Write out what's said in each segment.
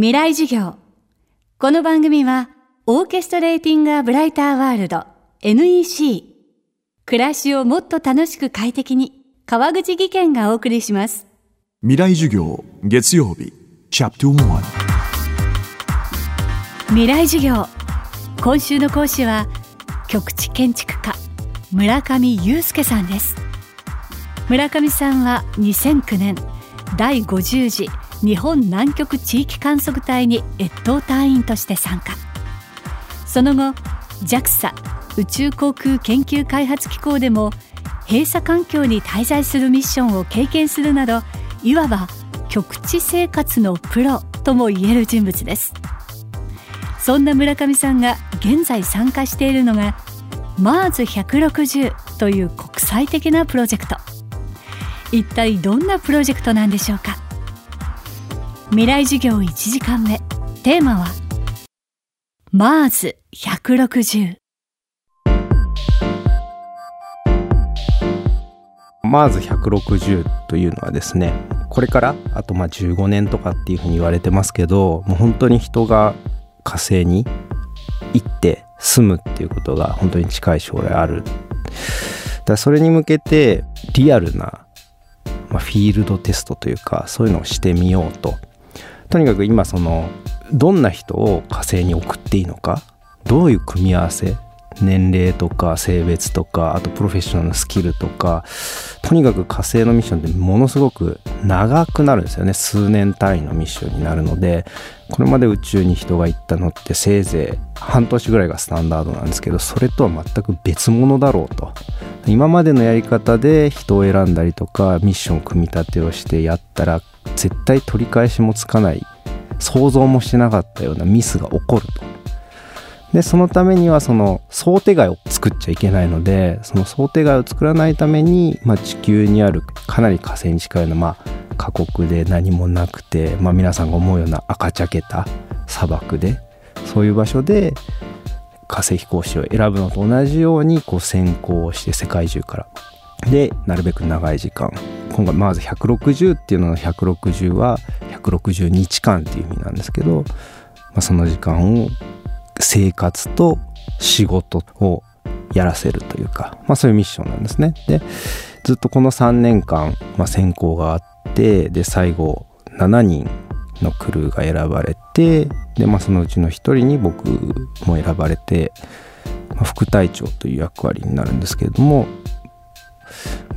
未来授業。この番組はオーケストレーティング・ア・ブライター・ワールド NEC 暮らしをもっと楽しく快適に川口義賢がお送りします。未来授業月曜日チャプト1未来授業。今週の講師は局地建築家村上祐介さんです。村上さんは2009年第50次日本南極地域観測隊に越冬隊員として参加。その後 JAXA 宇宙航空研究開発機構でも閉鎖環境に滞在するミッションを経験するなどいわば極地生活のプロともいえる人物です。そんな村上さんが現在参加しているのが MARS160 という国際的なプロジェクト。一体どんなプロジェクトなんでしょうか？未来授業1時間目。テーマは MARS160 MARS160 というのはですねこれからあとまあ15年とかっていうふうに言われてますけどもう本当に人が火星に行って住むっていうことが本当に近い将来ある。だそれに向けてリアルな、まあ、フィールドテストというかそういうのをしてみようと。とにかく今そのどんな人を火星に送っていいのかどういう組み合わせ年齢とか性別とかあとプロフェッショナルのスキルとかとにかく火星のミッションってものすごく長くなるんですよね。数年単位のミッションになるのでこれまで宇宙に人が行ったのってせいぜい半年ぐらいがスタンダードなんですけどそれとは全く別物だろうと。今までのやり方で人を選んだりとかミッション組み立てをしてやったら絶対取り返しもつかない。想像もしてなかったようなミスが起こると。でそのためにはその想定外を作っちゃいけないのでその想定外を作らないために、まあ、地球にあるかなり火星に近いような、まあ、過酷で何もなくて、まあ、皆さんが思うような赤茶けた砂漠でそういう場所で火星飛行士を選ぶのと同じようにこう先行して世界中からでなるべく長い時間今回まず160っていうのの160は160日間っていう意味なんですけど、まあ、その時間を生活と仕事をやらせるというか、まあ、そういうミッションなんですね。でずっとこの3年間、まあ、選考があってで最後7人のクルーが選ばれてで、まあ、そのうちの1人に僕も選ばれて、まあ、副隊長という役割になるんですけれども、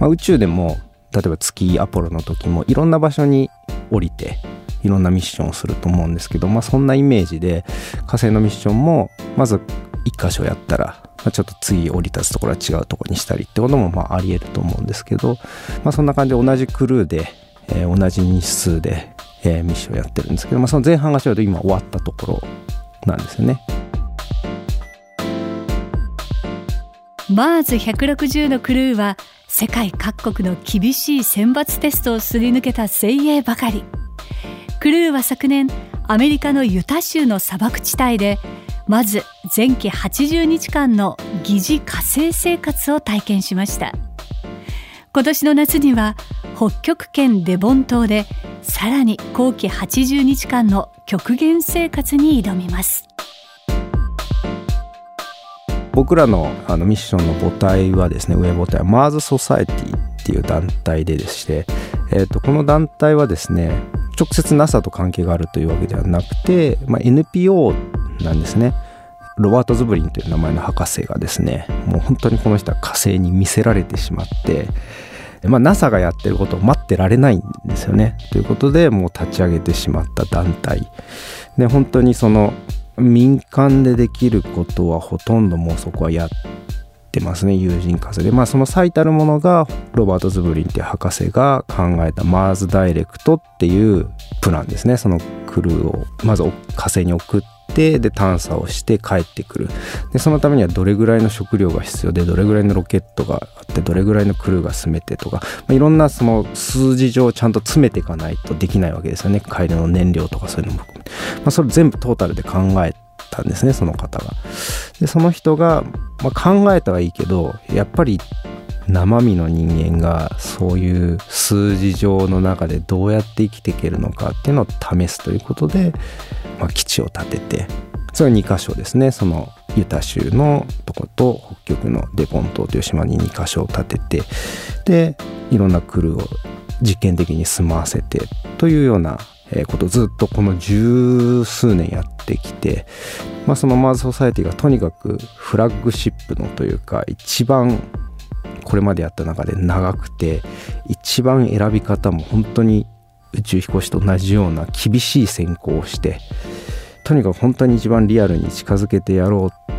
まあ、宇宙でも例えば月アポロの時もいろんな場所に降りていろんなミッションをすると思うんですけど、まあ、そんなイメージで火星のミッションもまず1箇所やったら、まあ、ちょっと次降り立つところは違うところにしたりってこともまあありえると思うんですけど、まあ、そんな感じで同じクルーで、えー、同じ日数で、えー、ミッションやってるんですけど、まあ、その前半がちょうど今終わったところなんですよね。マーズ160のクルーは世界各国の厳しい選抜テストをすり抜けた精鋭ばかり。クルーは昨年アメリカのユタ州の砂漠地帯でまず前期80日間の疑似火星生活を体験しました今年の夏には北極圏デボン島でさらに後期80日間の極限生活に挑みます僕らのあのミッションの母体はですね上母体はマーズ・ソサエティっていう団体ででして、えーとこの団体はですね直接 NASA と関係があるというわけではなくて、まあ、NPO なんですね。ロバート・ズブリンという名前の博士がですねもう本当にこの人は火星に見せられてしまって、まあ、NASA がやってることを待ってられないんですよね。ということでもう立ち上げてしまった団体で本当にその民間でできることはほとんどもうそこはやってますね友人風で。まあその最たるものがロバート・ズブリンっていう博士が考えたマーズ・ダイレクトっていうプランですね。そのクルーをまず火星に送ってで探査をして帰ってくる。でそのためにはどれぐらいの食料が必要でどれぐらいのロケットがあってどれぐらいのクルーが住めてとか、まあ、いろんなその数字上ちゃんと詰めていかないとできないわけですよね。帰りの燃料とかそういうのも含め。て、まあ、それ全部トータルで考えたんですねその方が。でその人が、まあ、考えたはいいけどやっぱり生身の人間がそういう数字上の中でどうやって生きていけるのかっていうのを試すということで、まあ、基地を建ててそれは2箇所ですね。そのユタ州のとこと北極のデボン島という島に2箇所を建ててでいろんなクルーを実験的に住まわせてというようなことずっとこの十数年やってきて、まあ、そのマーズ・ソサエティがとにかくフラッグシップのというか一番これまでやった中で長くて一番選び方も本当に宇宙飛行士と同じような厳しい選考をしてとにかく本当に一番リアルに近づけてやろう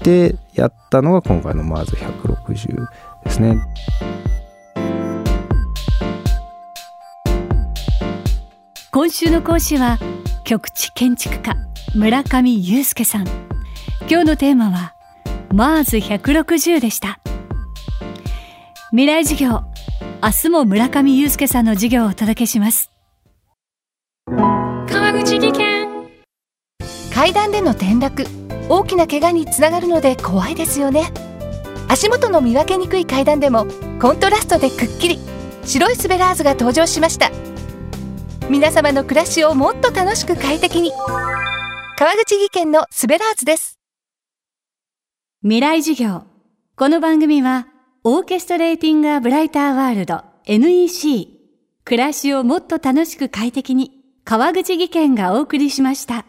ってやったのが今回のマーズ160ですね。今週の講師は局地建築家村上祐介さん今日のテーマはマーズ160でした未来授業。明日も村上祐介さんの授業をお届けします。川口技研。階段での転落。大きな怪我につながるので怖いですよね。足元の見分けにくい階段でもコントラストでくっきり。白いスベラーズが登場しました。皆様の暮らしをもっと楽しく快適に。川口技研のスベラーズです。未来授業。この番組はオーケストレーティング・ア・ブライター・ワールド NEC 暮らしをもっと楽しく快適に川口技研がお送りしました。